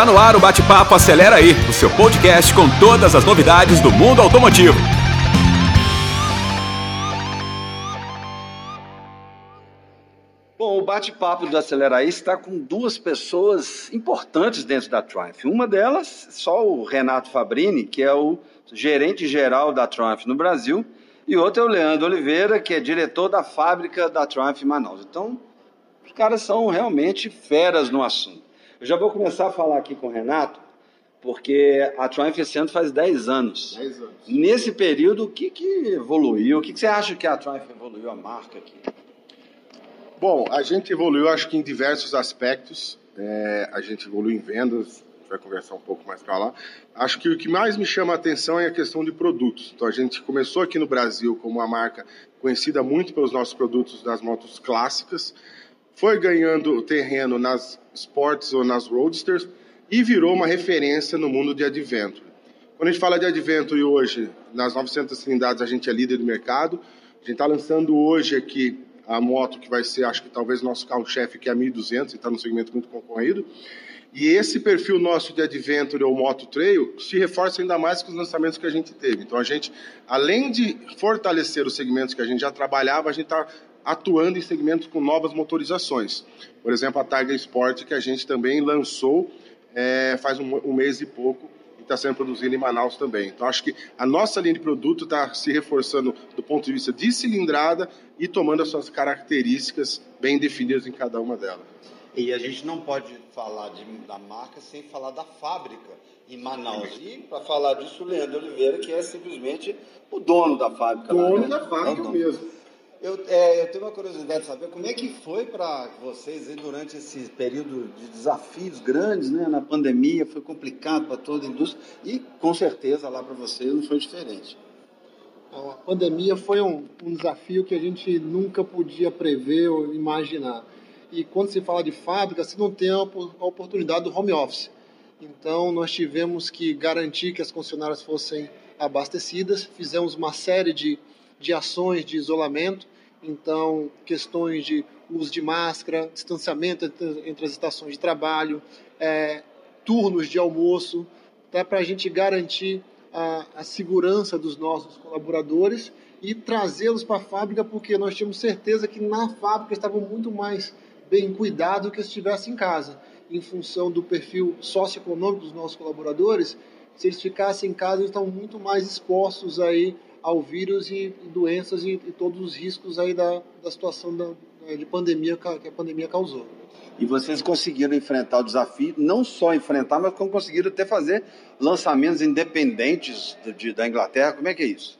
Está no ar o Bate-Papo Acelera aí, o seu podcast com todas as novidades do mundo automotivo. Bom, o bate-papo do Acelera aí está com duas pessoas importantes dentro da Triumph. Uma delas, só o Renato Fabrini, que é o gerente geral da Triumph no Brasil, e outro é o Leandro Oliveira, que é diretor da fábrica da Triumph em Manaus. Então, os caras são realmente feras no assunto. Eu já vou começar a falar aqui com o Renato, porque a Triumph esse ano faz 10 anos. 10 anos. Nesse período, o que, que evoluiu? O que, que você acha que a Triumph evoluiu, a marca aqui? Bom, a gente evoluiu, acho que em diversos aspectos. É, a gente evoluiu em vendas, a gente vai conversar um pouco mais para lá. Acho que o que mais me chama a atenção é a questão de produtos. Então, a gente começou aqui no Brasil como uma marca conhecida muito pelos nossos produtos das motos clássicas, foi ganhando terreno nas sports ou nas roadsters e virou uma referência no mundo de adventure. Quando a gente fala de adventure hoje, nas 900 cilindradas a gente é líder do mercado. A gente está lançando hoje aqui a moto que vai ser, acho que talvez nosso carro-chefe, que é a 1200, e está num segmento muito concorrido. E esse perfil nosso de Adventure ou Moto Trail se reforça ainda mais com os lançamentos que a gente teve. Então a gente, além de fortalecer os segmentos que a gente já trabalhava, a gente está atuando em segmentos com novas motorizações. Por exemplo, a Tiger Sport, que a gente também lançou é, faz um, um mês e pouco, e está sendo produzida em Manaus também. Então, acho que a nossa linha de produto está se reforçando do ponto de vista de cilindrada e tomando as suas características bem definidas em cada uma delas. E a gente não pode falar de, da marca sem falar da fábrica em Manaus. E para falar disso, o Leandro Oliveira, que é simplesmente o dono da fábrica. Dono lá, né? da fábrica É mesmo. Eu, é, eu tenho uma curiosidade de saber como é que foi para vocês durante esse período de desafios grandes, né? Na pandemia foi complicado para toda a indústria e com certeza lá para vocês não foi diferente. A pandemia foi um, um desafio que a gente nunca podia prever ou imaginar. E quando se fala de fábrica, você não tem a oportunidade do home office. Então, nós tivemos que garantir que as concessionárias fossem abastecidas, fizemos uma série de, de ações de isolamento, então, questões de uso de máscara, distanciamento entre, as estações de trabalho, eh, turnos de almoço, até para a gente garantir a, a segurança dos nossos colaboradores e trazê-los para a fábrica, porque nós tínhamos certeza que na fábrica estavam muito mais bem cuidados do que se estivesse em casa. Em função do perfil socioeconômico dos nossos colaboradores, se eles ficassem em casa, eles estão muito mais expostos aí ao vírus e, e doenças e, e todos os riscos aí da, da situação da, de pandemia que a pandemia causou. E vocês conseguiram enfrentar o desafio, não só enfrentar, mas como conseguiram até fazer lançamentos independentes de- de- da Inglaterra. Como é que é isso?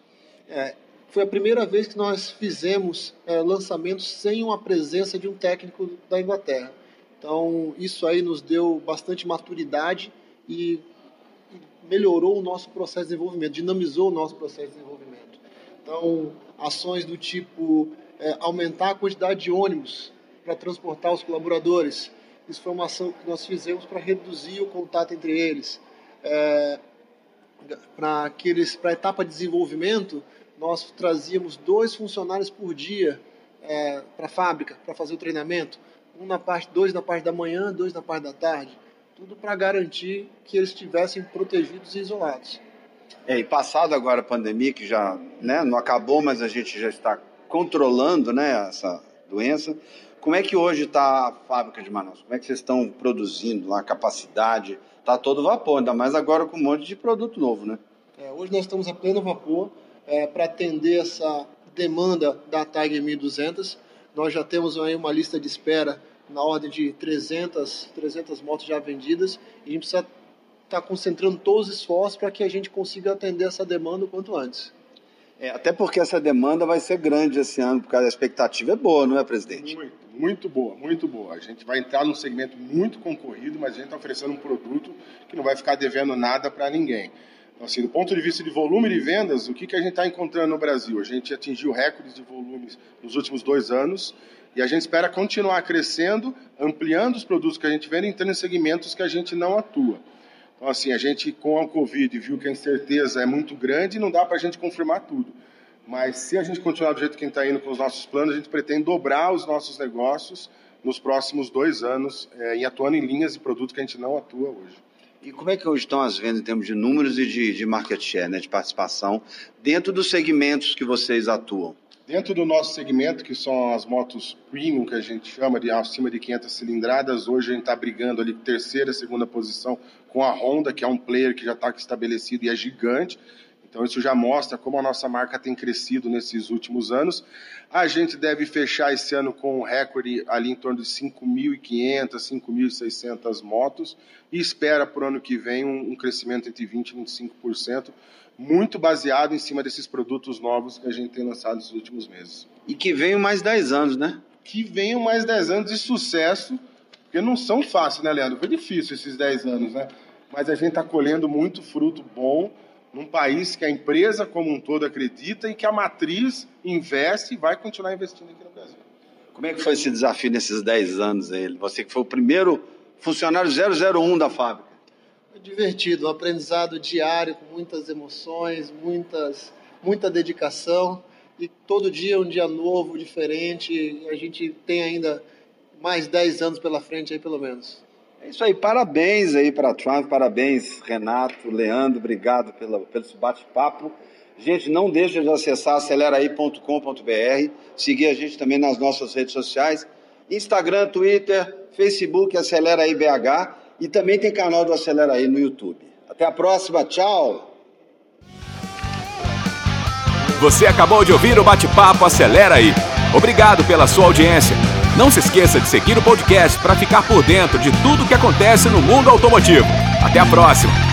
É, foi a primeira vez que nós fizemos é, lançamentos sem uma presença de um técnico da Inglaterra. Então, isso aí nos deu bastante maturidade e melhorou o nosso processo de desenvolvimento, dinamizou o nosso processo de desenvolvimento. Então, ações do tipo é, aumentar a quantidade de ônibus para transportar os colaboradores. Isso foi uma ação que nós fizemos para reduzir o contato entre eles. É, para a etapa de desenvolvimento nós trazíamos dois funcionários por dia é, para a fábrica para fazer o treinamento um na parte dois na parte da manhã dois na parte da tarde tudo para garantir que eles estivessem protegidos e isolados É, e passado agora a pandemia, que já né, não acabou, mas a gente já está controlando né, essa doença, como é que hoje está a fábrica de Manaus? Como é que vocês estão produzindo lá, a capacidade? Está todo vapor, ainda mais agora com um monte de produto novo, né? É, hoje nós estamos a pleno vapor é, para atender essa demanda da Tiger 1200 nós já temos aí uma lista de espera na ordem de 300 300 motos já vendidas e a gente precisa estar concentrando todos os esforços para que a gente consiga atender essa demanda o quanto antes. É, até porque essa demanda vai ser grande esse ano, porque a expectativa é boa, não é, presidente? Muito, muito boa, muito boa. A gente vai entrar num segmento muito concorrido, mas a gente está oferecendo um produto que não vai ficar devendo nada para ninguém. Então, assim, do ponto de vista de volume de vendas, o que, que a gente está encontrando no Brasil? A gente atingiu recordes de volumes nos últimos dois anos e a gente espera continuar crescendo, ampliando os produtos que a gente vende, entrando em segmentos que a gente não atua. Então, assim, a gente com a Covid viu que a incerteza é muito grande e não dá para a gente confirmar tudo. Mas se a gente continuar do jeito que está indo com os nossos planos, a gente pretende dobrar os nossos negócios nos próximos dois anos, é, e atuando em linhas de produto que a gente não atua hoje. E como é que hoje estão as vendas em termos de números e de, de market share, né, de participação, dentro dos segmentos que vocês atuam? Dentro do nosso segmento, que são as motos premium, que a gente chama de acima de 500 cilindradas, hoje a gente está brigando ali terceira, segunda posição com a Honda, que é um player que já está estabelecido e é gigante. Então isso já mostra como a nossa marca tem crescido nesses últimos anos. A gente deve fechar esse ano com um recorde ali em torno de 5.500, 5.600 motos e espera para o ano que vem um, um crescimento entre 20% e 25%, muito baseado em cima desses produtos novos que a gente tem lançado nos últimos meses. E que venham mais 10 anos, né? Que venham mais 10 anos de sucesso, porque não são fáceis, né, Leandro? Foi difícil esses 10 anos, né? Mas a gente está colhendo muito fruto bom num país que a empresa como um todo acredita e que a matriz investe e vai continuar investindo aqui no Brasil. Como é que foi esse desafio nesses 10 anos aí? Você que foi o primeiro funcionário 001 da fábrica. Foi divertido, um aprendizado diário, com muitas emoções, muitas, muita dedicação. E todo dia é um dia novo, diferente. A gente tem ainda mais 10 anos pela frente aí, pelo menos. É isso aí, parabéns aí para a Triumph, parabéns Renato, Leandro, obrigado pela, pelo bate-papo. Gente, não deixe de acessar aceleraí.com.br, seguir a gente também nas nossas redes sociais, Instagram, Twitter, Facebook, Acelera aí BH e também tem canal do Acelera aí no YouTube. Até a próxima, tchau! Você acabou de ouvir o bate-papo Acelera aí. Obrigado pela sua audiência. Não se esqueça de seguir o podcast para ficar por dentro de tudo que acontece no mundo automotivo. Até a próxima!